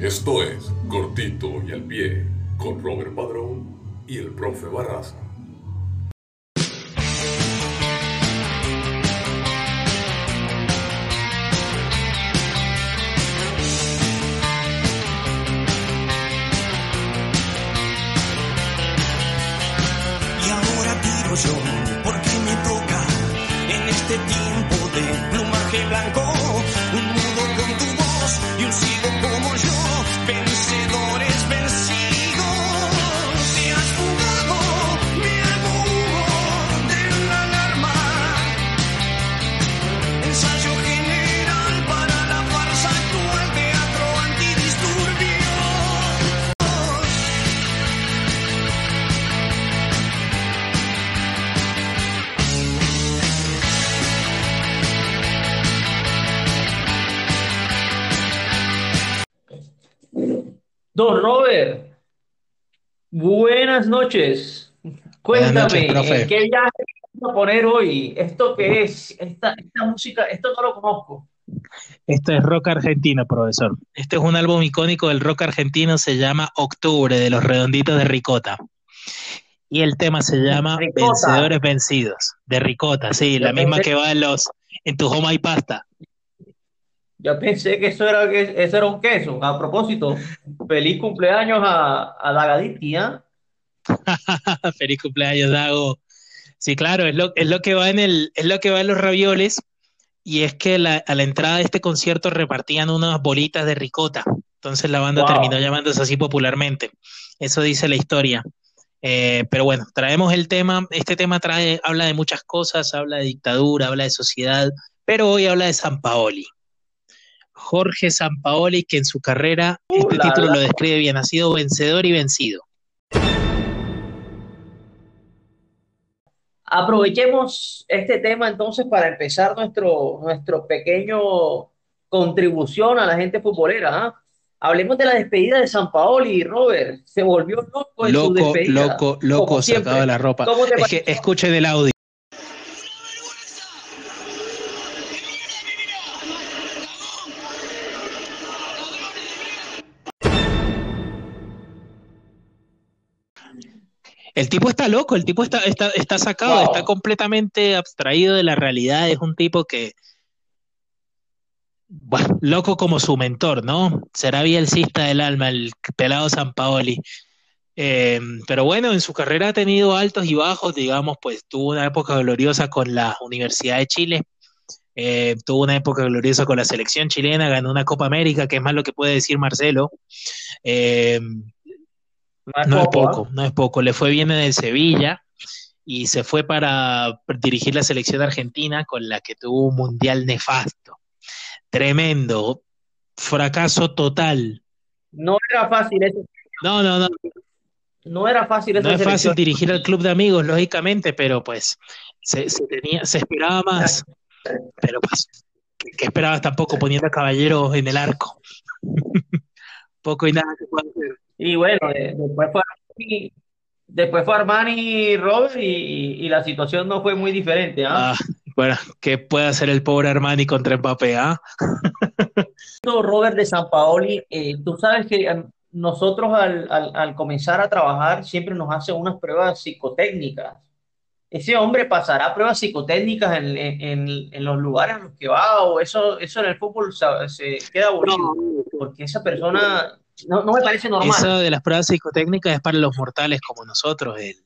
Esto es Cortito y al Pie con Robert Padrón y el profe Barraza. Y ahora tiro yo, porque me toca en este tiempo de plumaje blanco. Don Robert, buenas noches. Cuéntame, noches, profe. ¿en ¿qué viaje vamos a poner hoy? ¿Esto qué es? Esta, esta música, esto no lo conozco. Esto es rock argentino, profesor. Este es un álbum icónico del rock argentino, se llama Octubre, de los Redonditos de Ricota. Y el tema se llama Ricota. Vencedores Vencidos, de Ricota, sí, Yo la misma que va en los en tu Homa y Pasta. Yo pensé que eso era, que eso era un queso. A propósito, feliz cumpleaños a, a Dagaditi, ¿ah? Feliz cumpleaños, Dago. Sí, claro, es lo, es lo que va en el, es lo que va en los ravioles, y es que la- a la entrada de este concierto repartían unas bolitas de ricota. Entonces la banda Wow. terminó llamándose así popularmente. Eso dice la historia. Eh, pero bueno, traemos el tema. Este tema trae, habla de muchas cosas, habla de dictadura, habla de sociedad, pero hoy habla de San Paoli. Jorge Sampaoli, que en su carrera, este Uh, la, título lo describe bien, ha sido vencedor y vencido. Aprovechemos este tema entonces para empezar nuestro, nuestro pequeño contribución a la gente futbolera, ¿ah? Hablemos de la despedida de San Paoli, Robert. Se volvió loco en su Loco, despedida, loco, loco, como sacado la ropa. ¿Cómo te Es que escuchen el audio. El tipo está loco, el tipo está, está, está sacado, Wow. está completamente abstraído de la realidad. Es un tipo que, bueno, loco como su mentor, ¿no? Será bielcista del alma, el pelado San Paoli. Eh, pero bueno, en su carrera ha tenido altos y bajos, digamos, pues tuvo una época gloriosa con la Universidad de Chile, eh, tuvo una época gloriosa con la selección chilena, ganó una Copa América, que es más lo que puede decir Marcelo. Eh, no es poco, ¿ah? poco, no es poco. Le fue bien en el Sevilla y se fue para dirigir la selección argentina con la que tuvo un mundial nefasto. Tremendo, fracaso total. No era fácil eso. No, no, no, No era fácil esa no es fácil dirigir al club de amigos, lógicamente, pero pues se, se tenía, se esperaba más. Pero pues, ¿qué, qué esperabas tampoco poniendo a Caballero en el arco? Poco y nada que pueda hacer. Y bueno, de- después fue Armani, después fue Armani Robert y, y la situación no fue muy diferente, ¿ah? Ah, bueno, ¿qué puede hacer el pobre Armani contra Mbappé, ah? Robert de San Paoli, eh, tú sabes que eh, nosotros al, al- al comenzar a trabajar siempre nos hacen unas pruebas psicotécnicas. Ese hombre pasará pruebas psicotécnicas en, en- en- en los lugares a los que va o eso, eso en el fútbol se, se queda aburrido porque esa persona no, no me parece normal. Eso de las pruebas psicotécnicas es para los mortales como nosotros, el-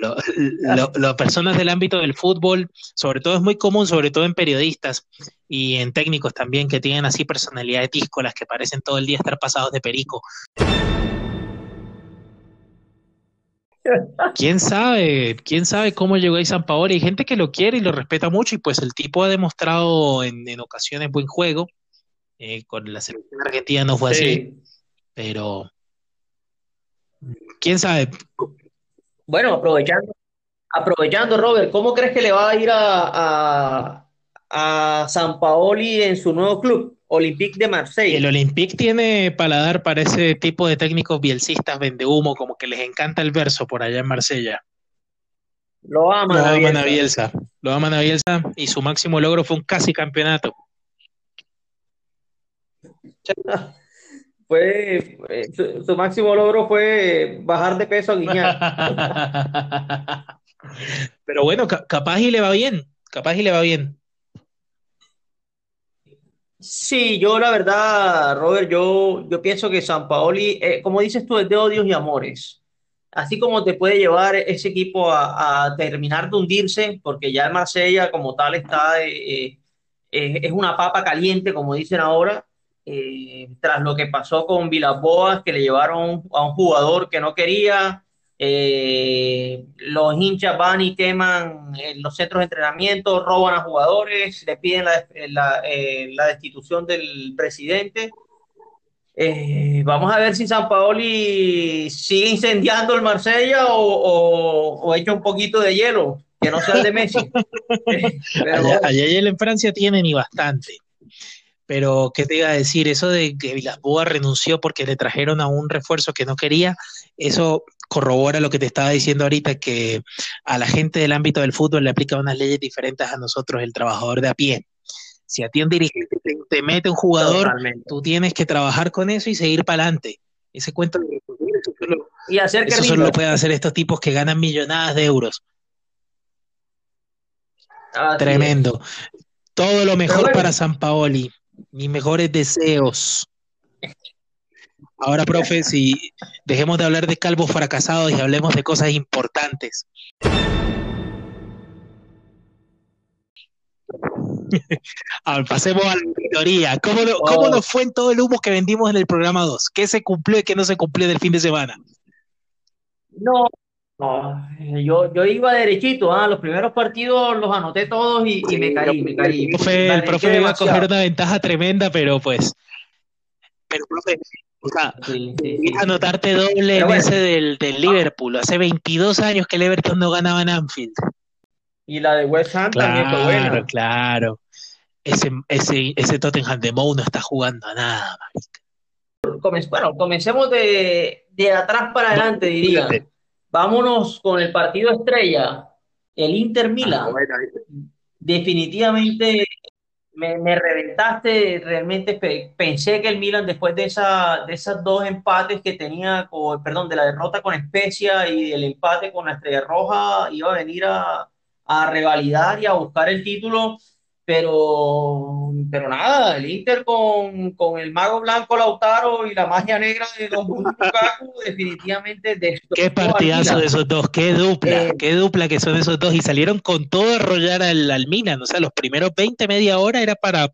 lo- lo- las personas del ámbito del fútbol, sobre todo es muy común, sobre todo en periodistas y en técnicos también, que tienen así personalidades díscolas que parecen todo el día estar pasados de perico. ¿Quién sabe? ¿Quién sabe cómo llegó ahí San Paolo? Hay gente que lo quiere y lo respeta mucho y pues el tipo ha demostrado en, en ocasiones buen juego. Eh, con la selección argentina no fue así, Sí. pero quién sabe. Bueno, aprovechando, aprovechando, Robert, ¿cómo crees que le va a ir a, a, a San Paoli en su nuevo club, Olympique de El Marseille? Olympique tiene paladar para ese tipo de técnicos bielcistas vendehumo, como que les encanta el verso por allá en Marsella. Lo aman Lo aman a Bielsa. Bielsa, lo aman a Bielsa y su máximo logro fue un casi campeonato. Fue, eh, su, su máximo logro fue bajar de peso a Guiñac. Pero bueno, ca- capaz y le va bien, capaz y le va bien. Sí, yo la verdad, Robert, yo, yo pienso que San Paoli, eh, como dices tú, es de odios y amores. Así como te puede llevar ese equipo a, a terminar de hundirse, porque ya el Marsella como tal está, eh, eh, es una papa caliente, como dicen ahora, eh, tras lo que pasó con Villas-Boas, que le llevaron a un jugador que no quería. eh, los hinchas van y queman en los centros de entrenamiento, roban a jugadores, le piden la, la, eh, la destitución del presidente. Eh, vamos a ver si San Paoli sigue incendiando el Marsella o, o, o echa un poquito de hielo, que no sea el de Messi. Pero Allá, en Francia tienen y bastante. Pero, ¿qué te iba a decir? Eso de que Villas-Boas renunció porque le trajeron a un refuerzo que no quería, eso corrobora lo que te estaba diciendo ahorita, que a la gente del ámbito del fútbol le aplica unas leyes diferentes a nosotros, el trabajador de a pie. Si a ti un dirigente te, te mete un jugador, totalmente. tú tienes que trabajar con eso y seguir para adelante. Ese cuento, de- eso solo, Y hacer que eso solo lo pueden hacer estos tipos que ganan millonadas de euros. Tremendo. Todo lo mejor bueno, para San Paoli. Mis mejores deseos. Ahora, profe, si dejemos de hablar de calvos fracasados y hablemos de cosas importantes. A ver, pasemos a la auditoría. ¿Cómo, no- cómo oh, nos fue en todo el humo que vendimos en el programa 2? ¿Qué se cumplió y qué no se cumplió del fin de semana? no, no, yo, yo iba derechito, ah, Los primeros partidos los anoté todos y, y me Sí, caí, me el caí, me profe, el profe iba a coger demasiado. una ventaja tremenda, pero pues, pero profe, o sea, Sí, sí. anotarte doble Pero en bueno, ese del, del Liverpool. Hace 22 años que el Everton no ganaba en Anfield. y la de West Ham también fue Claro, buena. claro. Ese, ese, ese Tottenham de Mou no está jugando a nada, marica. Bueno, comencemos de, de atrás para adelante, diría. Vámonos con el partido estrella, el Inter Ah, Milan. Definitivamente me, me reventaste, realmente pe- pensé que el Milan después de esa, de esas dos empates que tenía, con, perdón, de la derrota con Spezia y el empate con la Estrella Roja, iba a venir a, a revalidar y a buscar el título, pero, pero nada, el Inter con, con el mago blanco Lautaro y la magia negra de Don Bundu Lukaku definitivamente Qué destrozó al partidazo de esos dos, qué dupla, Eh, qué dupla que son esos dos. Y salieron con todo a arrollar al, al Milan. O sea, los primeros 20, media hora era para.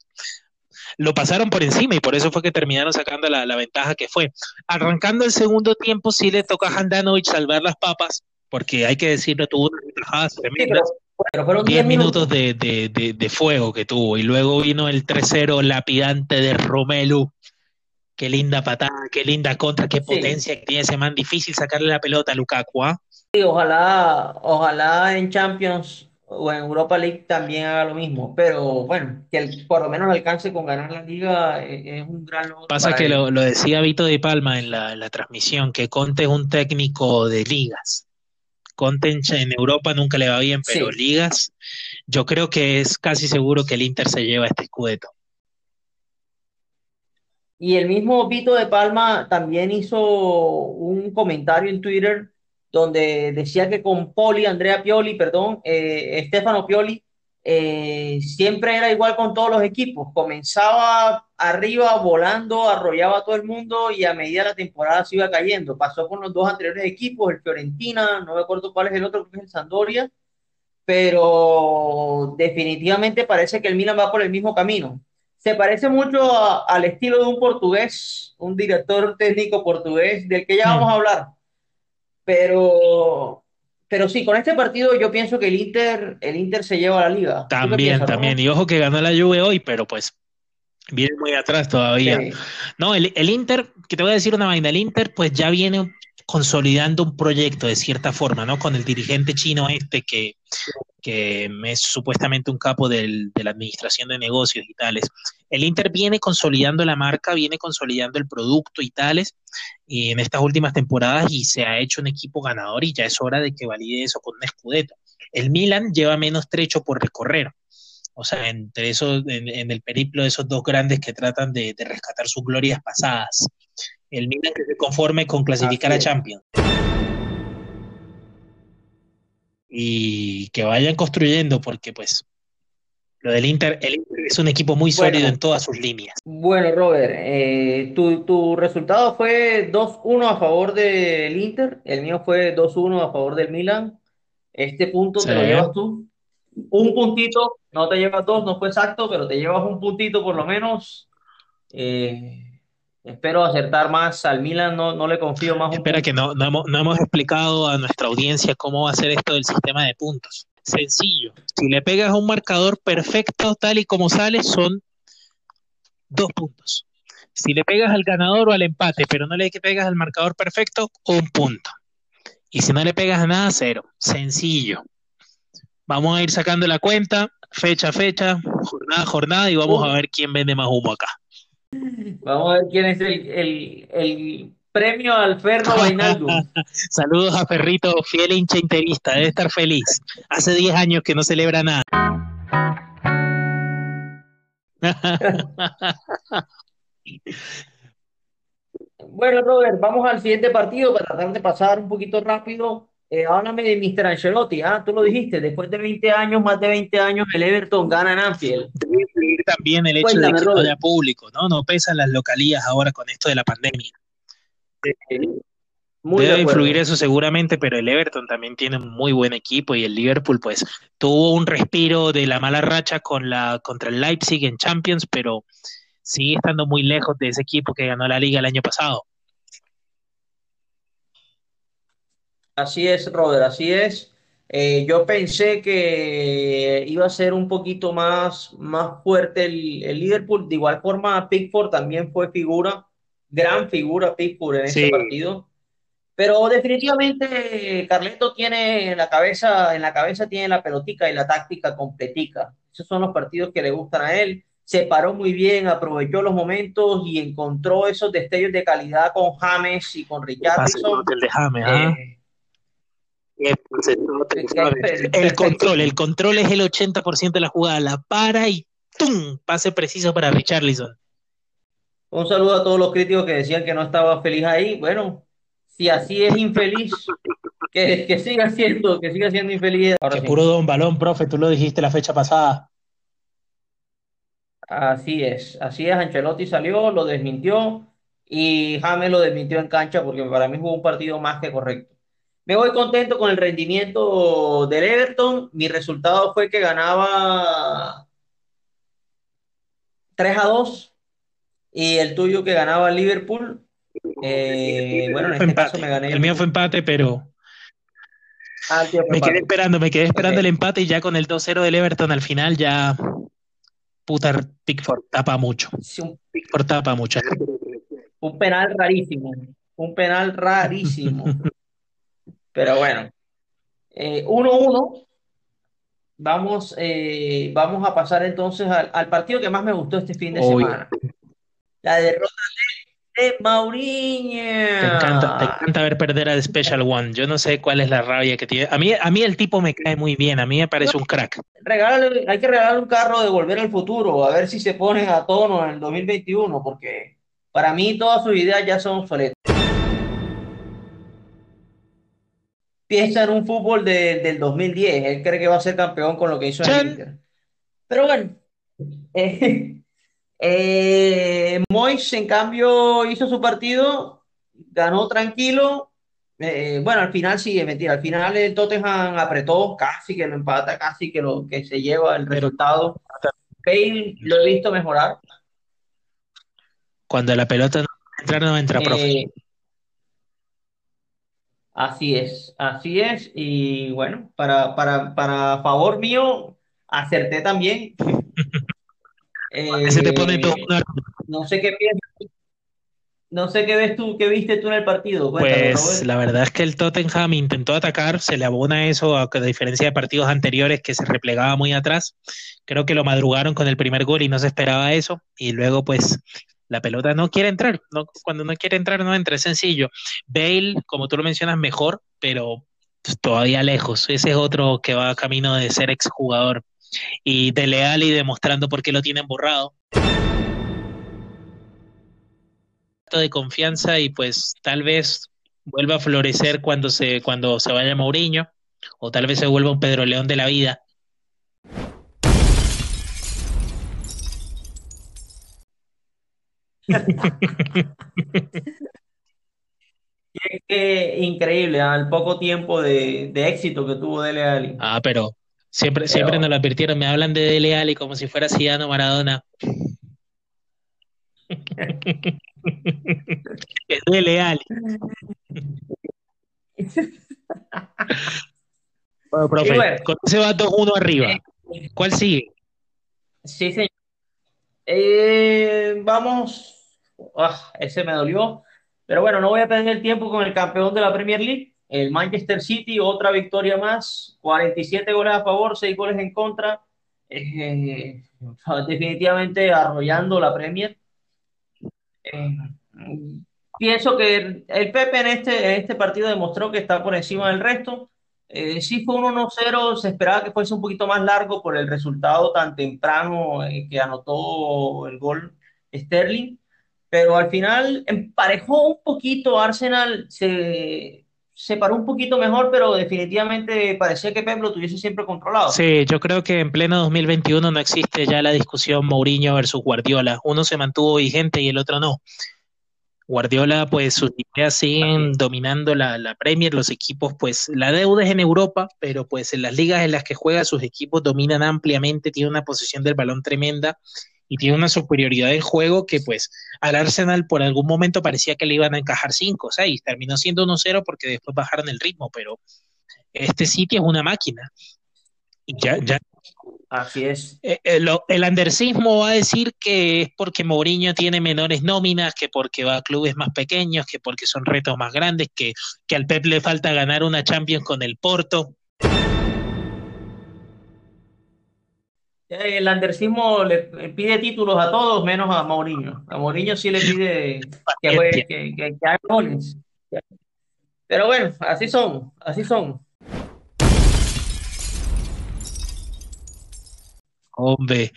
Lo pasaron por encima y por eso fue que terminaron sacando la, la ventaja que fue. Arrancando el segundo tiempo, sí le toca a Handanovic salvar las papas, porque hay que decirlo, tuvo unas atajadas sí, pero fueron 10 10 minutos minutos. de, de, de, fuego que tuvo. Y luego vino el 3-0 lapidante de Romelu. Qué linda patada, qué linda contra, qué Sí. potencia que tiene ese man. Difícil sacarle la pelota a Lukaku, ¿ah? Sí, ojalá, ojalá en Champions o en Europa League también haga lo mismo, pero bueno, que el- por lo menos alcance con ganar la liga eh, es un gran logro Pasa que lo, lo decía Vito de Palma en la, en la transmisión, que Conte es un técnico de ligas. Conte en, Europa nunca le va bien, pero Sí, ligas, yo creo que es casi seguro que el Inter se lleva este escudeto. y el mismo Vito de Palma también hizo un comentario en Twitter donde decía que con Poli, Andrea Pioli, perdón, eh, Stefano Pioli, eh, siempre era igual con todos los equipos. Comenzaba arriba, volando, arrollaba a todo el mundo y a medida de la temporada se iba cayendo. Pasó con los dos anteriores equipos, el Fiorentina, no me acuerdo cuál es el otro, que es el Sampdoria, pero definitivamente parece que el Milan va por el mismo camino. Se parece mucho a- al estilo de un portugués, un director técnico portugués, del que ya vamos Hmm. a hablar. Pero, pero sí, con este partido yo pienso que el Inter, el Inter se lleva la liga. ¿Tú qué También, piensas, también. Y ojo que ganó la Juve hoy, pero pues viene muy atrás todavía. Sí, No, el, el Inter, que te voy a decir una vaina, el Inter pues ya viene consolidando un proyecto de cierta forma, ¿no? Con el dirigente chino este que, que es supuestamente un capo del- de la administración de negocios y tales. El Inter viene consolidando la marca, viene consolidando el producto y tales, y en estas últimas temporadas y se ha hecho un equipo ganador y ya es hora de que valide eso con un escudeto. El Milan lleva menos trecho por recorrer. O sea, entre esos, en, en el periplo de esos dos grandes que tratan de, de rescatar sus glorias pasadas. El Milan que se conforme con clasificar a Champions. Y que vayan construyendo, porque pues lo del Inter, el Inter es un equipo muy sólido en todas sus líneas. Bueno, Robert, eh, tu, tu, resultado fue 2-1 a favor del Inter, el mío fue 2-1 a favor del Milan. Este punto te lo llevas tú. Un puntito, no te llevas dos, no fue exacto, pero te llevas un puntito por lo menos. Eh, espero acertar más al Milan, no, no le confío más. Espera que no, no, hemos, no hemos explicado a nuestra audiencia cómo va a ser esto del sistema de puntos. Sencillo. Si le pegas a un marcador perfecto, tal y como sale, son dos puntos. Si le pegas al ganador o al empate, pero no le pegas al marcador perfecto, un punto. Y si no le pegas a nada, cero. Sencillo. Vamos a ir sacando la cuenta, fecha a fecha, jornada a jornada, y vamos a ver quién vende más humo acá. Vamos a ver quién es el, el, el premio al Ferro Vainaldo. Saludos a Ferrito, fiel hincha interista, debe estar feliz. Hace 10 años que no celebra nada. bueno, Robert, vamos al siguiente partido para tratar de pasar un poquito rápido. Eh, háblame de Mr. Ancelotti, ah, tú lo dijiste, después de 20 años, más de 20 años, el Everton gana en Anfield. También el hecho de que no haya público, ¿no? No pesan las localías ahora con esto de la pandemia. Debe influir eso seguramente, pero el Everton también tiene un muy buen equipo y el Liverpool pues tuvo un respiro de la mala racha con la contra el Leipzig en Champions, pero sigue estando muy lejos de ese equipo que ganó la liga el año pasado. Así es, Robert, así es. Eh, yo pensé que iba a ser un poquito más, más fuerte el, el Liverpool. De igual forma, Pickford también fue figura gran figura Pittsburgh en ese partido. Pero definitivamente Carleto tiene en la cabeza, en la cabeza tiene la pelotica y la táctica completica. Esos son los partidos que le gustan a él. Se paró muy bien, aprovechó los momentos y encontró esos destellos de calidad con James y con Richardson. El de James, ¿ah? eh, el control, el control es el 80% de la jugada, la para y ¡tum! pase preciso para Richarlison. Un saludo a todos los críticos que decían que no estaba feliz ahí. Bueno, si así es infeliz, que, que siga siendo, que siga siendo infeliz. Ahora puro don balón, profe, tú lo dijiste la fecha pasada. Así es, así es. Ancelotti salió, lo desmintió y James lo desmintió en cancha porque para mí jugó un partido más que correcto. Me voy contento con el rendimiento del Everton. Mi resultado fue que ganaba 3 a 2 y el tuyo que ganaba Liverpool, eh, bueno, en este caso me gané. El mío fue empate, pero ah, me quedé esperando, me quedé esperando el empate y ya con el 2-0 del Everton al final ya puta Pickford tapa mucho. Pickford tapa mucho. Un penal rarísimo, un penal rarísimo. pero bueno, 1-1. Eh, vamos, eh, vamos a pasar entonces al, partido que más me gustó este fin de semana la derrota de, Mauriño. Te encanta, te encanta ver perder a Special One. Yo no sé cuál es la rabia que tiene. A mí, a mí el tipo me cae muy bien, a mí me parece un crack. hay que regalarle un carro de volver al futuro, a ver si se ponen a tono en el 2021, porque para mí todas sus ideas ya son obsoletas. Piensa en un fútbol del 2010, él cree que va a ser campeón con lo que hizo en el Inter. Pero bueno, eh, eh, Mois, en cambio, hizo su partido, ganó tranquilo. Eh, bueno, al final sí, es mentira. Al final el Tottenham apretó, casi que lo empata, casi que lo que se lleva el resultado. Bale lo he visto mejorar. Cuando la pelota no entra, no entra, profe. Así es, así es. Y bueno, para, para, para favor mío, acerté también. te pone todo eh, No sé qué piensas. No sé qué ves tú, qué viste tú en el partido. pues la verdad es que el Tottenham intentó atacar, se le abona eso, a, diferencia de partidos anteriores que se replegaba muy atrás. Creo que lo madrugaron con el primer gol y no se esperaba eso. Y luego, pues, la pelota no quiere entrar. Cuando no quiere entrar, no entra. Es sencillo. Bale, como tú lo mencionas, mejor, pero todavía lejos. Ese es otro que va camino de ser exjugador y de leal y demostrando por qué lo tienen borrado. de confianza y pues tal vez vuelva a florecer cuando se, cuando se vaya Mourinho, o tal vez se vuelva un Pedro León de la vida. Qué increíble, al poco tiempo de, de éxito que tuvo Dele Alli. Ah, pero siempre, siempre Pero, nos lo advirtieron, me hablan de Dele Alli como si fuera Zidane o Maradona. Es Dele Alli. Bueno, profe, bueno, con ese va 2-1 arriba. ¿Cuál sigue? sí, señor. Eh, vamos, ah, ese me dolió, pero bueno, no voy a perder el tiempo con el campeón de la Premier League, el Manchester City, otra victoria más, 47 goles a favor, 6 goles en contra, eh, definitivamente arrollando la Premier. Eh, pienso que el, Pepe en este, en este partido demostró que está por encima del resto. Eh, sí fue un 1-0, se esperaba que fuese un poquito más largo por el resultado tan temprano eh, que anotó el gol Sterling, pero al final emparejó un poquito Arsenal, se separó un poquito mejor, pero definitivamente parecía que Pep lo tuviese siempre controlado. Sí, yo creo que en pleno 2021 no existe ya la discusión Mourinho versus Guardiola. Uno se mantuvo vigente y el otro no. Guardiola, pues sus ideas siguen dominando la, la Premier, los equipos, pues la deuda es en Europa, pero pues en las ligas en las que juega sus equipos dominan ampliamente, tiene una posición del balón tremenda y tiene una superioridad en juego que pues al Arsenal por algún momento parecía que le iban a encajar 5 o 6, terminó siendo 1-0 porque después bajaron el ritmo, pero este City es una máquina. Y ya, ya Así es. eh, eh, lo- el andersismo va a decir que es porque Mourinho tiene menores nóminas, que porque va a clubes más pequeños, que porque son retos más grandes, que, que al Pep le falta ganar una Champions con el Porto. El andersismo le pide títulos a todos menos a Mourinho. A Mourinho sí le pide que juegue, que, que, que haga goles. Pero bueno, así son, así son. Hombre,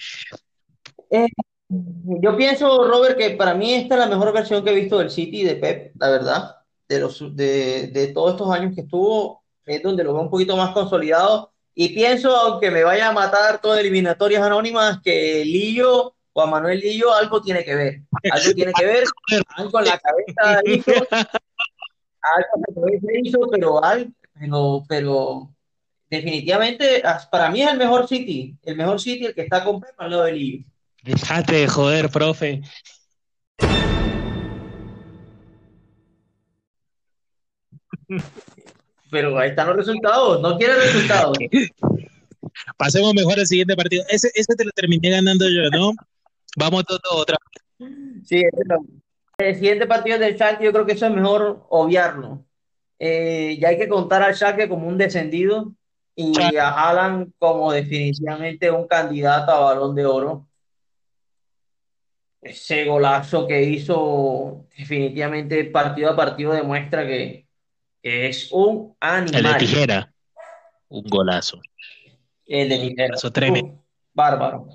Eh, yo pienso, Robert, que para mí esta es la mejor versión que he visto del City de Pep, la verdad. De los, de, de todos estos años que estuvo, es donde lo veo un poquito más consolidado. Y pienso, aunque me vaya a matar todas eliminatorias anónimas, que Lillo, Juan Manuel Lillo, algo tiene que ver. Algo tiene que ver, algo en la cabeza hizo, algo en la cabeza hizo, pero, pero, pero definitivamente para mí es el mejor City, el mejor City, el que está con Pep al lado de Lillo. dejate de joder, profe. Pero ahí están los resultados, no quiere resultados. Pasemos mejor al siguiente partido. Ese, ese te lo terminé ganando yo, ¿no? Vamos todos otra. Sí. El siguiente partido del Schalke, yo creo que eso es mejor obviarlo. Eh, ya hay que contar al Schalke como un descendido y a Haaland como definitivamente un candidato a Balón de Oro. Ese golazo que hizo definitivamente partido a partido demuestra que, que es un El de animal. tijera. Un golazo. El de Tijera. Golazo tremendo. Uf, bárbaro.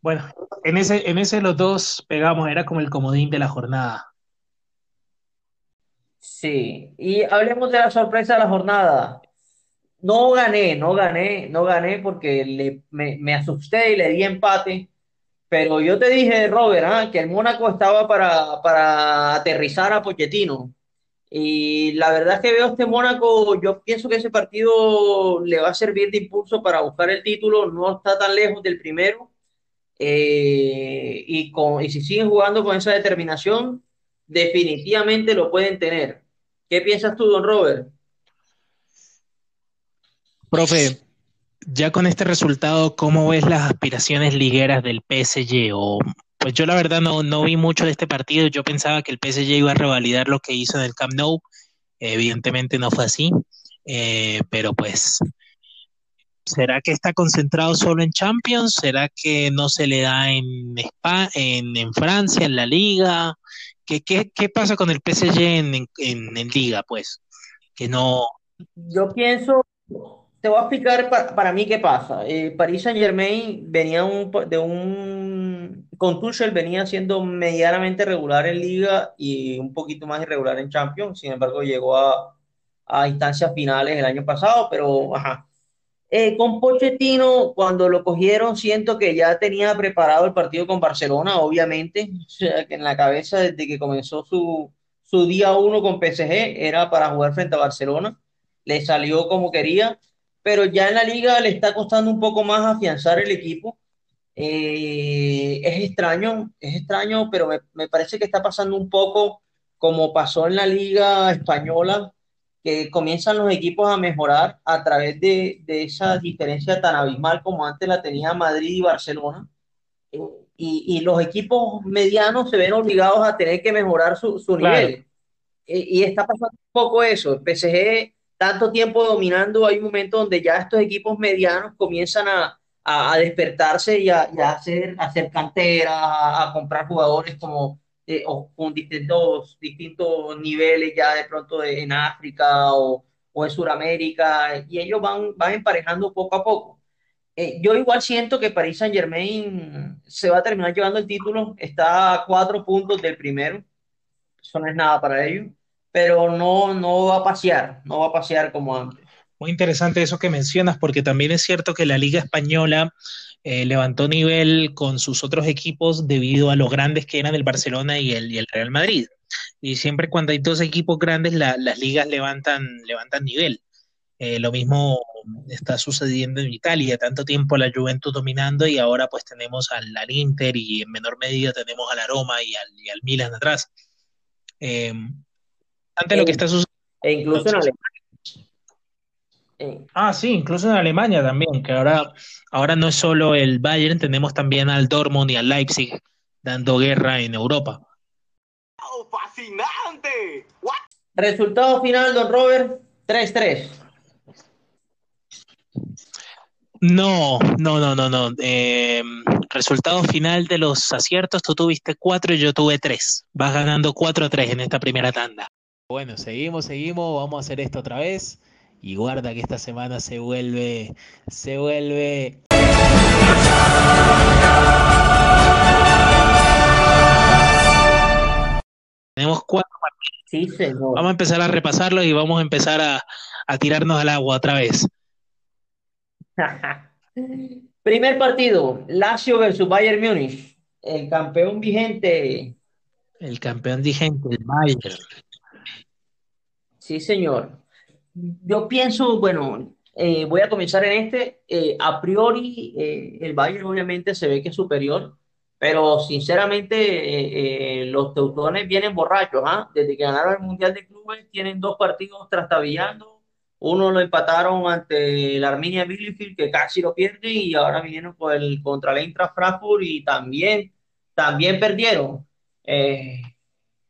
Bueno, en ese, en ese los dos pegamos, era como el comodín de la jornada. Sí, y hablemos de la sorpresa de la jornada. No gané, no gané, no gané porque le, me, asusté y le di empate. Pero yo te dije, Robert, ah, que el Mónaco estaba para, para aterrizar a Pochettino. Y la verdad es que veo este Mónaco, yo pienso que ese partido le va a servir de impulso para buscar el título, no está tan lejos del primero. Eh, y, con, y si siguen jugando con esa determinación, definitivamente lo pueden tener. ¿Qué piensas tú, don Robert? Profe, ya con este resultado, ¿cómo ves las aspiraciones ligueras del PSG? O, pues yo la verdad no, no vi mucho de este partido. Yo pensaba que el PSG iba a revalidar lo que hizo en el Camp Nou. Evidentemente no fue así. Eh, pero pues, ¿será que está concentrado solo en Champions? ¿Será que no se le da en Spa, en, en Francia, en la Liga? ¿Qué, qué, qué pasa con el PSG en, en- en Liga, pues? Que no. Yo pienso, te voy a explicar pa- para mí qué pasa. Eh, Paris Saint-Germain venía un de un con Tuchel venía siendo medianamente regular en Liga y un poquito más irregular en Champions. Sin embargo, llegó a, a instancias finales el año pasado, pero ajá. Eh, con Pochettino, cuando lo cogieron, siento que ya tenía preparado el partido con Barcelona, obviamente, o sea, que en la cabeza desde que comenzó su, su día uno con PSG era para jugar frente a Barcelona, le salió como quería, pero ya en la liga le está costando un poco más afianzar el equipo. Eh, es extraño, es extraño, pero me, me parece que está pasando un poco como pasó en la liga española que comienzan los equipos a mejorar a través de, de esa diferencia tan abismal como antes la tenía Madrid y Barcelona. Eh, y, y, los equipos medianos se ven obligados a tener que mejorar su, su Claro. nivel. Eh, y está pasando un poco eso. El PSG, tanto tiempo dominando, hay un momento donde ya estos equipos medianos comienzan a, a, a despertarse y a, y a hacer, hacer canteras, a, comprar jugadores como eh, o con distintos, distintos niveles ya de pronto de- en África o, o en Sudamérica, y ellos van, van emparejando poco a poco. Eh, yo igual siento que Paris Saint-Germain se va a terminar llevando el título, está a cuatro puntos del primero, eso no es nada para ellos, pero no, no va a pasear, no va a pasear como antes. Muy interesante eso que mencionas, porque también es cierto que la Liga Española eh, levantó nivel con sus otros equipos debido a lo grandes que eran el Barcelona y el, y el Real Madrid. Y siempre cuando hay dos equipos grandes, la- las ligas levantan, levantan nivel. Eh, lo mismo está sucediendo en Italia, tanto tiempo la Juventus dominando y ahora pues tenemos al, al Inter y en menor medida tenemos a la Roma y al, y al Milan atrás. Eh, lo que E, está sucediendo. e incluso en Alemania. eh, Ah, sí, incluso en Alemania también, que ahora, ahora no es solo el Bayern, tenemos también al Dortmund y al Leipzig dando guerra en Europa. ¡Oh, fascinante! ¡What! resultado final, don Robert, 3-3. No, no, no, no, no. Eh, resultado final de los aciertos, tú tuviste cuatro y yo tuve tres. Vas ganando 4 a 3 en esta primera tanda. Bueno, seguimos, seguimos, vamos a hacer esto otra vez. Y guarda que esta semana se vuelve, se vuelve. Tenemos cuatro Sí, señor. Vamos a empezar a repasarlos y vamos a empezar a, a tirarnos al agua otra vez. Primer partido, Lazio versus Bayern Múnich. El campeón vigente. El campeón vigente, el Bayern. Sí, señor. Yo pienso, bueno, eh, voy a comenzar en este. eh, a priori, eh, el Bayern obviamente se ve que es superior, pero sinceramente eh, eh, los teutones vienen borrachos, ¿ah? Desde que ganaron el Mundial de Clubes tienen dos partidos trastabillando. Uno lo empataron ante el Arminia Bielefeld, que casi lo pierden, y ahora vinieron con el, contra el Eintracht Frankfurt y también, también perdieron.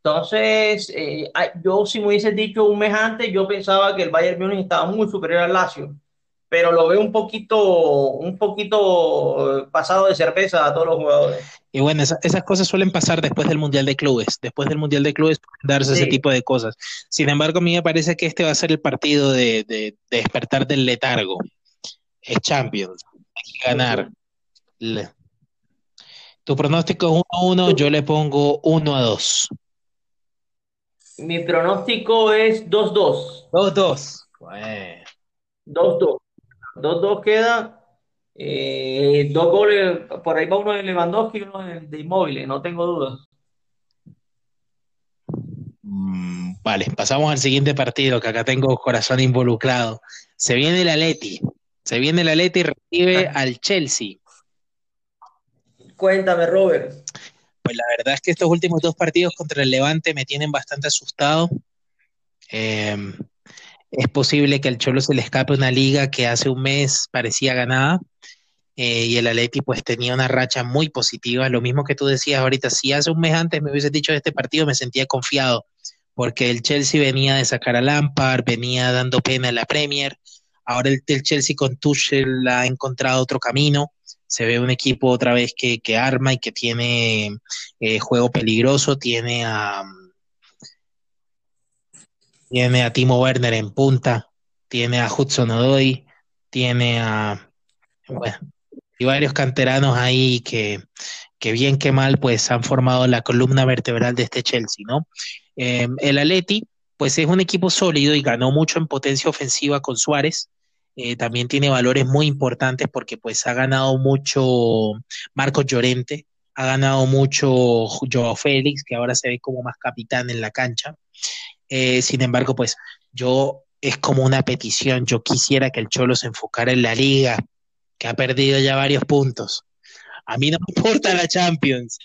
Entonces, eh, yo si me hubieses dicho un mes antes, yo pensaba que el Bayern Múnich estaba muy superior al Lazio, pero lo veo un poquito, un poquito eh, pasado de cerveza a todos los jugadores. Y bueno, esa- esas cosas suelen pasar después del Mundial de Clubes. Después del Mundial de Clubes darse ese tipo de cosas. Sin embargo, a mí me parece que este va a ser el partido de, de- de despertar del letargo. Es Champions, hay que ganar. Le- Tu pronóstico es 1 a 1, yo le pongo 1 a 2. Mi pronóstico es 2-2. 2-2. Bueno. 2-2. 2-2 queda. eh, dos goles, por ahí va uno de Lewandowski y uno de, de Immobile, no tengo dudas. Mm, Vale, pasamos al siguiente partido, que acá tengo corazón involucrado. Se viene el Atleti. Se viene el Atleti y recibe al Chelsea. Cuéntame, Robert. Pues la verdad es que estos últimos dos partidos contra el Levante me tienen bastante asustado. Eh, es posible que al Cholo se le escape una liga que hace un mes parecía ganada eh, y el Atleti pues tenía una racha muy positiva. Lo mismo que tú decías ahorita, si hace un mes antes me hubiese dicho de este partido me sentía confiado porque el Chelsea venía de sacar a Lampard, venía dando pena en la Premier. Ahora el, el Chelsea con Tuchel ha encontrado otro camino. Se ve un equipo otra vez que, que arma y que tiene eh, juego peligroso, tiene a, tiene a Timo Werner en punta, tiene a Hudson Odoi, tiene a bueno, y varios canteranos ahí que, que bien que mal, pues han formado la columna vertebral de este Chelsea, ¿no? Eh, el Atleti, pues es un equipo sólido y ganó mucho en potencia ofensiva con Suárez. Eh, también tiene valores muy importantes porque pues ha ganado mucho Marcos Llorente, ha ganado mucho Joao Félix, que ahora se ve como más capitán en la cancha. Eh, sin embargo, pues yo es como una petición, yo quisiera que el Cholo se enfocara en la liga, que ha perdido ya varios puntos. A mí no me importa la Champions.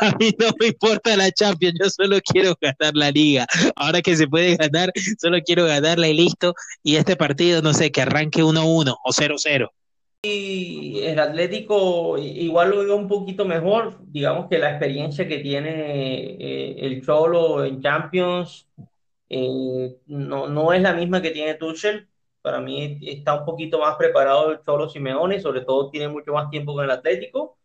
A mí no me importa la Champions, yo solo quiero ganar la liga. Ahora que se puede ganar, solo quiero ganarla y listo. Y este partido, no sé, que arranque 1-1 o 0-0. Y el Atlético igual lo veo un poquito mejor, digamos que la experiencia que tiene eh, el Cholo en Champions eh, no, no es la misma que tiene Tuchel. Para mí está un poquito más preparado el Cholo Simeone, sobre todo tiene mucho más tiempo con el Atlético.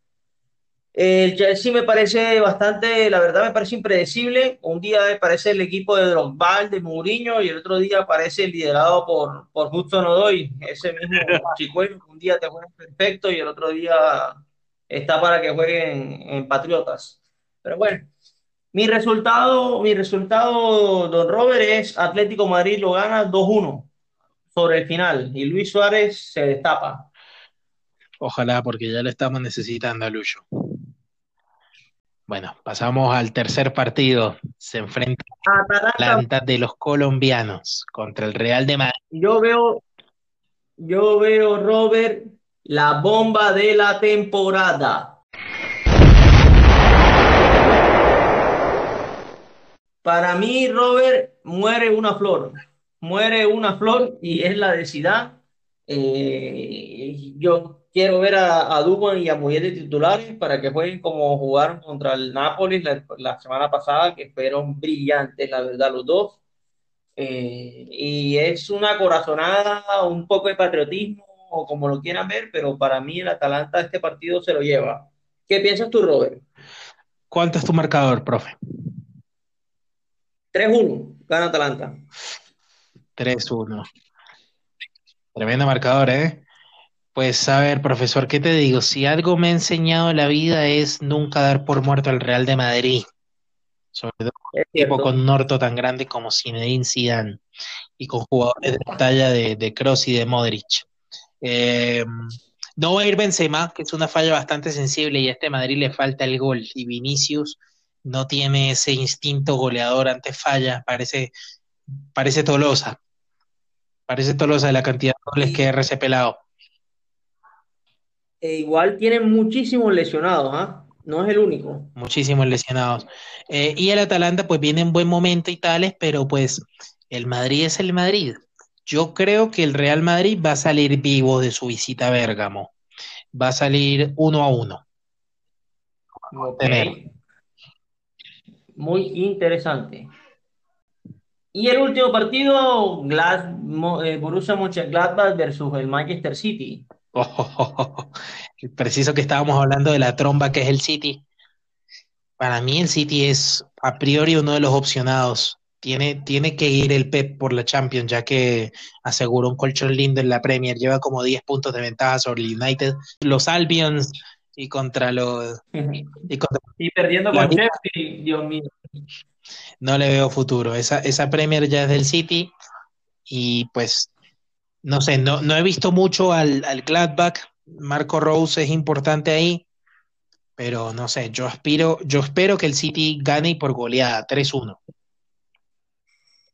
El Chelsea me parece bastante, la verdad me parece impredecible. Un día parece el equipo de Drogba, de Mourinho, y el otro día parece liderado por, por Hudson Odoi, ese mismo chico. Un día te juegan perfecto y el otro día está para que jueguen en Patriotas. Pero bueno, mi resultado, mi resultado, don Robert, es Atlético Madrid lo gana 2-1 sobre el final y Luis Suárez se destapa. Ojalá, porque ya lo estamos necesitando a Lucho. Bueno, pasamos al tercer partido. Se enfrenta a Atalanta de los colombianos contra el Real de Madrid. Yo veo, yo veo, Robert, la bomba de la temporada. Para mí, Robert, muere una flor. Muere una flor y es la de Zidane. Eh, yo quiero ver a, a Duban y a de titulares para que jueguen como jugaron contra el Nápoles la, semana pasada, que fueron brillantes, la verdad, los dos. Eh, y es una corazonada, un poco de patriotismo, o como lo quieran ver, pero para mí el Atalanta este partido se lo lleva. ¿Qué piensas tú, Robert? ¿Cuánto es tu marcador, profe? 3-1, gana Atalanta. 3-1. Tremendo marcador, ¿eh? Pues a ver, profesor, ¿qué te digo? Si algo me ha enseñado la vida es nunca dar por muerto al Real de Madrid, sobre todo un equipo con un orto tan grande como Zinedine Zidane y con jugadores de la talla de, de Kroos y de Modric. Eh, no va a ir Benzema, que es una falla bastante sensible y a este Madrid le falta el gol y Vinicius no tiene ese instinto goleador ante falla, parece, parece Tolosa, parece Tolosa de la cantidad de goles que ha ese pelado. E igual tienen muchísimos lesionados, ¿ah? No es el único. Muchísimos lesionados. Eh, y el Atalanta pues viene en buen momento y tales, pero pues el Madrid es el Madrid. Yo creo que el Real Madrid va a salir vivo de su visita a Bérgamo. Va a salir uno a uno. Muy interesante. Y el último partido, Glad, eh, Borussia Mönchengladbach versus el Manchester City. preciso que estábamos hablando de la tromba que es el City. Para mí el City es a priori uno de los opcionados. Tiene, tiene que ir el Pep por la Champions, ya que aseguró un colchón lindo en la Premier. Lleva como 10 puntos de ventaja sobre el United. Los Albions y contra los... Y, perdiendo con Chelsea, Dios mío. No le veo futuro. Esa, esa Premier ya es del City y pues no sé, no, no he visto mucho al, al Gladbach. Marco Rose es importante ahí, pero no sé, yo aspiro, yo espero que el City gane por goleada 3-1.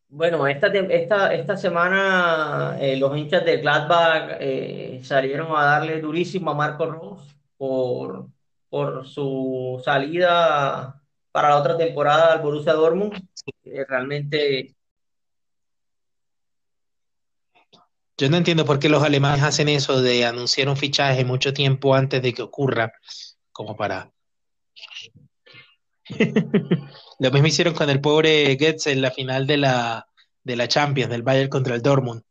Bueno, esta, esta, esta semana eh, los hinchas de Gladbach eh, salieron a darle durísimo a Marco Rose por, por su salida para la otra temporada al Borussia Dortmund. Eh, realmente Yo no entiendo por qué los alemanes hacen eso de anunciar un fichaje mucho tiempo antes de que ocurra, como para... Lo mismo hicieron con el pobre Goetz en la final de la, de la Champions, del Bayern contra el Dortmund,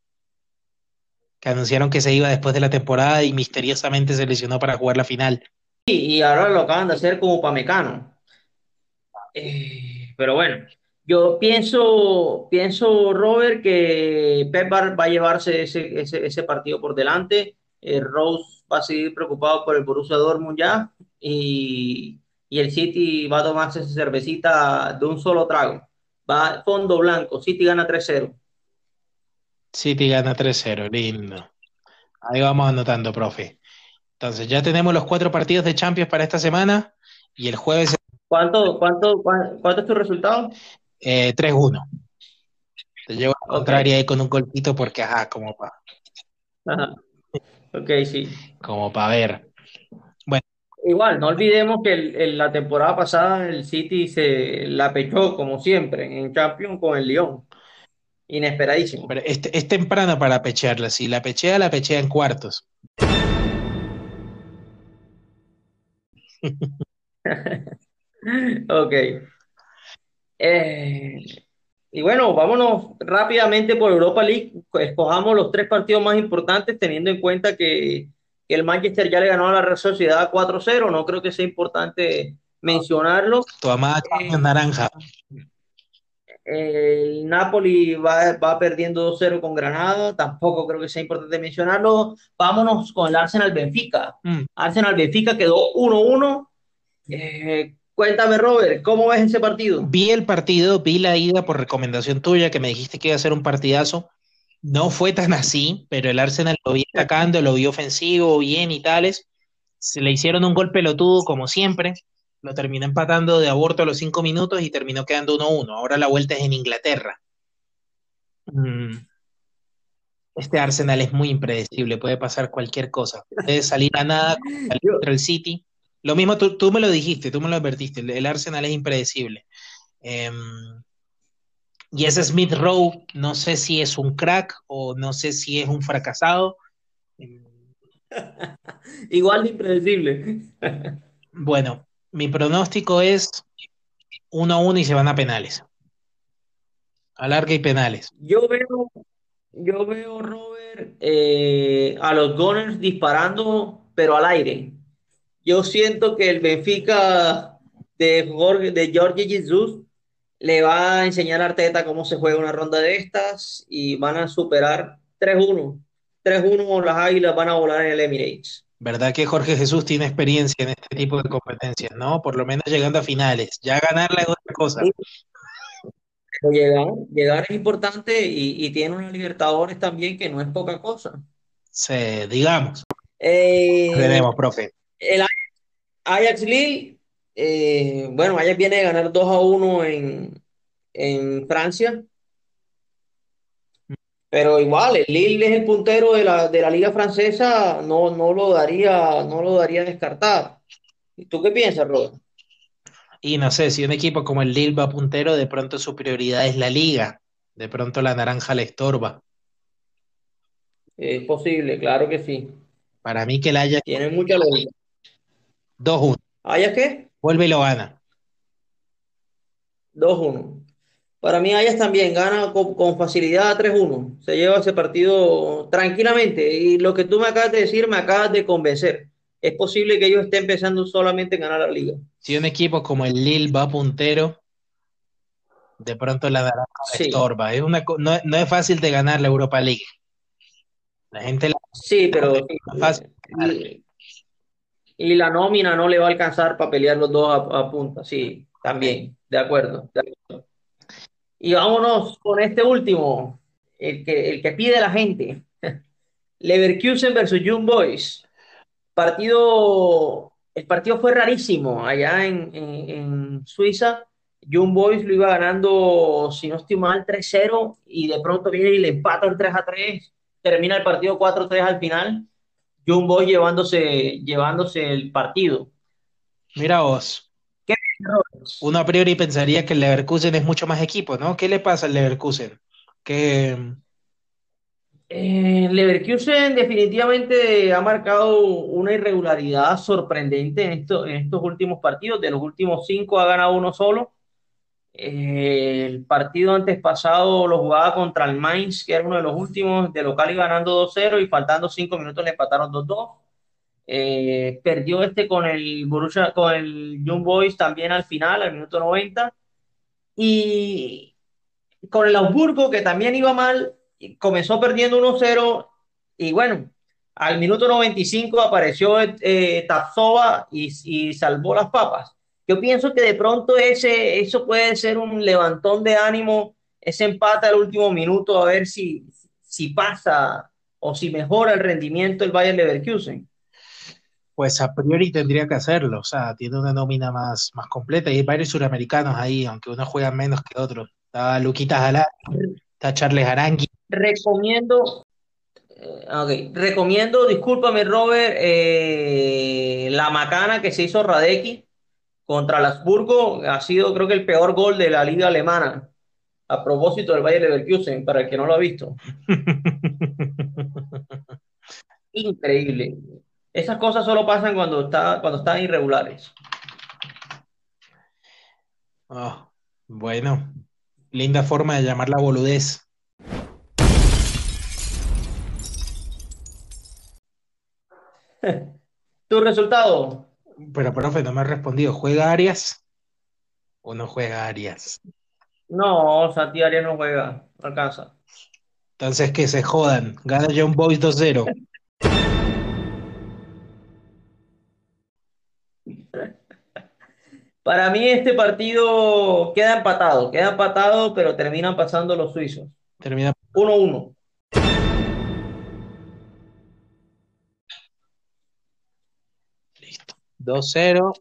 que anunciaron que se iba después de la temporada y misteriosamente se lesionó para jugar la final. y ahora lo acaban de hacer como Pamecano. Eh, pero bueno, yo pienso, pienso, Robert, que Pep va, a llevarse ese, ese, ese, partido por delante. eh, Rose va a seguir preocupado por el Borussia Dortmund ya y, y el City va a tomarse esa cervecita de un solo trago. Va fondo blanco, City gana 3-0. City gana 3-0, lindo. Ahí vamos anotando, profe. Entonces, ya tenemos los cuatro partidos de Champions para esta semana y el jueves ¿Cuánto, cuánto, cuán- cuánto es tu resultado? Eh, 3-1. Te llevo a la Ok. contraria ahí con un golpito porque, ajá, como para Ajá. Ok, sí. como pa ver. Igual, no olvidemos que el- el- la temporada pasada el City se la pechó, como siempre, en Champions con el Lyon. Inesperadísimo. Pero es, es temprano para pechearla. Si la pechea, la pechea en cuartos. Ok. Eh, y bueno, vámonos rápidamente por Europa League. Escojamos los tres partidos más importantes, teniendo en cuenta que, que el Manchester ya le ganó a la Real Sociedad 4-0. No creo que sea importante mencionarlo. Tu amada Champions naranja. El Napoli va, va perdiendo 2-0 con Granada. Tampoco creo que sea importante mencionarlo. Vámonos con el Arsenal Benfica. Mm. Arsenal Benfica quedó 1-1. Eh, cuéntame, Robert, ¿cómo ves ese partido? Vi el partido, vi la ida por recomendación tuya, que me dijiste que iba a ser un partidazo. No fue tan así, pero el Arsenal lo vi atacando, lo vi ofensivo, bien y tales. Se le hicieron un gol pelotudo, como siempre. Lo terminó empatando de aborto a los cinco minutos y terminó quedando 1-1. Ahora la vuelta es en Inglaterra. Mm. Este Arsenal es muy impredecible, puede pasar cualquier cosa. Puede salir a nada contra el City. Lo mismo tú, tú me lo dijiste, tú me lo advertiste, el, el Arsenal es impredecible. Em, y ese Smith Rowe, no sé si es un crack o no sé si es un fracasado. Em, Igual de impredecible. Bueno, mi pronóstico es 1-1 y se van a penales. A larga y penales. Yo veo, yo veo, Robert, eh, a los Gunners disparando, pero al aire. Yo siento que el Benfica de Jorge, de Jorge Jesus le va a enseñar a Arteta cómo se juega una ronda de estas y van a superar 3-1. 3-1 las Águilas van a volar en el Emirates. ¿Verdad que Jorge Jesús tiene experiencia en este tipo de competencias, ¿no? Por lo menos llegando a finales. Ya ganarla es otra cosa. Llegar, llegar es importante y, y tiene una Libertadores también que no es poca cosa. Se, digamos, Eh, veremos, profe. El Ajax Lille, eh, bueno, Ajax viene de ganar 2 a 1 en, en Francia, pero igual, el Lille es el puntero de la, de la liga francesa, no, no lo daría, no lo daría descartar. ¿Y tú qué piensas, Robert? Y no sé, si un equipo como el Lille va puntero, de pronto su prioridad es la liga. De pronto la naranja le estorba. Es posible, claro que sí. Para mí que el Ajax Tiene mucha lógica. 2-1. ¿Ajax qué? Vuelve y lo gana. 2-1. Para mí, Ajax también gana con, con facilidad 3-1. Se lleva ese partido tranquilamente. Y lo que tú me acabas de decir, me acabas de convencer. Es posible que ellos estén pensando solamente en ganar la liga. Si un equipo como el Lille va puntero, de pronto la naranja Sí, estorba. Es una, no, no es fácil de ganar la Europa League. La gente la sí, pero es fácil. Y, la nómina no le va a alcanzar para pelear los dos a, a punta. Sí, también, de acuerdo, de acuerdo. Y vámonos con este último, el que, el que pide la gente. Leverkusen versus Young Boys. Partido, el partido fue rarísimo allá en, en, en Suiza. Young Boys lo iba ganando, si no estoy mal, 3-0 y de pronto viene y le empatan 3-3. Termina el partido 4-3 al final. Young Boys llevándose, llevándose el partido. Mira vos, ¿Qué uno a priori pensaría que el Leverkusen es mucho más equipo, ¿no? ¿Qué le pasa al Leverkusen? Que Eh, Leverkusen definitivamente ha marcado una irregularidad sorprendente en, esto- en estos últimos partidos. De los últimos cinco ha ganado uno solo. El partido antes pasado lo jugaba contra el Mainz, que era uno de los últimos, de local y ganando 2-0 y faltando cinco minutos le empataron 2-2. Eh, perdió este con el Borussia, con el Young Boys también al final, al minuto 90. Y con el Augsburgo, que también iba mal, comenzó perdiendo 1-0 y bueno, Al minuto 95 apareció eh, y, salvó las papas. Yo pienso que de pronto ese, eso puede ser un levantón de ánimo, ese empate al último minuto, a ver si, si pasa o si mejora el rendimiento del Bayern Leverkusen. Pues a priori tendría que hacerlo, o sea, tiene una nómina más, más completa y hay varios suramericanos ahí, aunque unos juegan menos que otros. Está Luquitas Galán, está Charles Arangui. Recomiendo, eh, okay. recomiendo, discúlpame Robert, eh, la macana que se hizo Radecki contra el Habsburgo ha sido creo que el peor gol de la liga alemana. A propósito del Bayern Leverkusen, para el que no lo ha visto. Increíble. Esas cosas solo pasan cuando, está, cuando están irregulares. Oh, bueno, linda forma de llamar la boludez. ¿Tu resultado? Pero, profe, no me ha respondido. ¿Juega Arias o no juega Arias? No, Santi Arias no juega, no alcanza. Entonces que se jodan. Gana John Boys 2-0. Para mí este partido queda empatado, queda empatado, pero terminan pasando los suizos. Termina 1-1. 2-0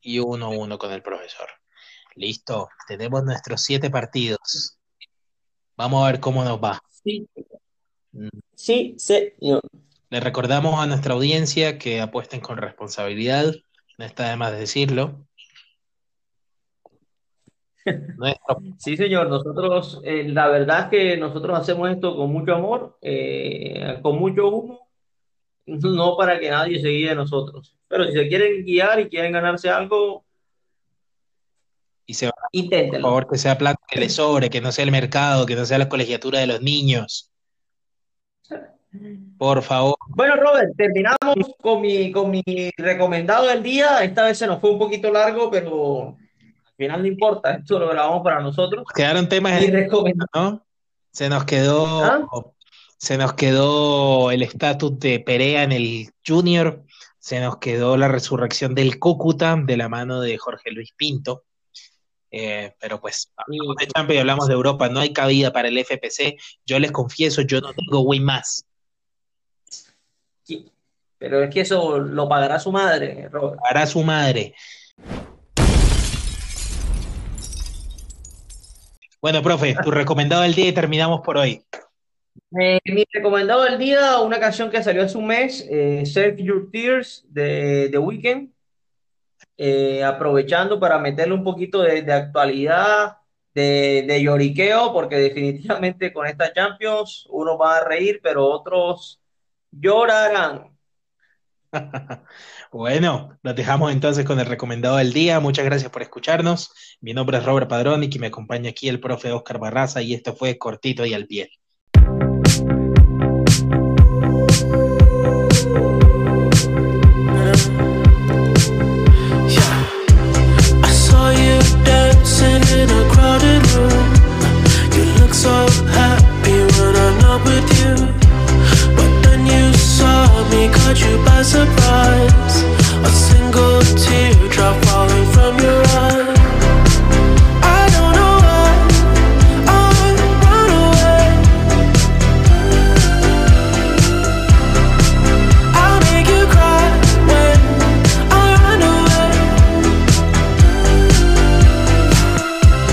y 1-1 con el profesor. Listo. Tenemos nuestros siete partidos. Vamos a ver cómo nos va. Sí, sí, señor. Le recordamos a nuestra audiencia que apuesten con responsabilidad. No está de más decirlo. Nuestro... Sí, señor. Nosotros, eh, la verdad es que nosotros hacemos esto con mucho amor, eh, con mucho humo, no para que nadie se guíe de nosotros. Pero si se quieren guiar y quieren ganarse algo, y se inténtenlo. Por favor, que sea plata que le sobre, que no sea el mercado, que no sea la colegiatura de los niños. Por favor. Bueno, Robert, terminamos con mi, con mi recomendado del día. Esta vez se nos fue un poquito largo, pero al final no importa. Esto lo grabamos para nosotros. Quedaron temas y ¿no? Se nos quedó. ¿Ah? Se nos quedó el estatus de Perea en el Junior. Se nos quedó la resurrección del Cúcuta de la mano de Jorge Luis Pinto. Eh, pero pues, hablamos de Champions y hablamos de Europa, no hay cabida para el FPC. Yo les confieso, yo no tengo Win más. pero es que eso lo pagará su madre, Robert. Pagará su madre. Bueno, profe, tu recomendado del día y terminamos por hoy. Eh, mi recomendado del día, una canción que salió hace un mes, eh, Save Your Tears de The Weeknd. Eh, aprovechando para meterle un poquito de, actualidad, de, lloriqueo, porque definitivamente con esta Champions uno va a reír, pero otros llorarán. bueno, nos dejamos entonces con el recomendado del día. Muchas gracias por escucharnos. Mi nombre es Robert Padrón y que me acompaña aquí el profe Oscar Barraza y esto fue cortito y al pie. surprise.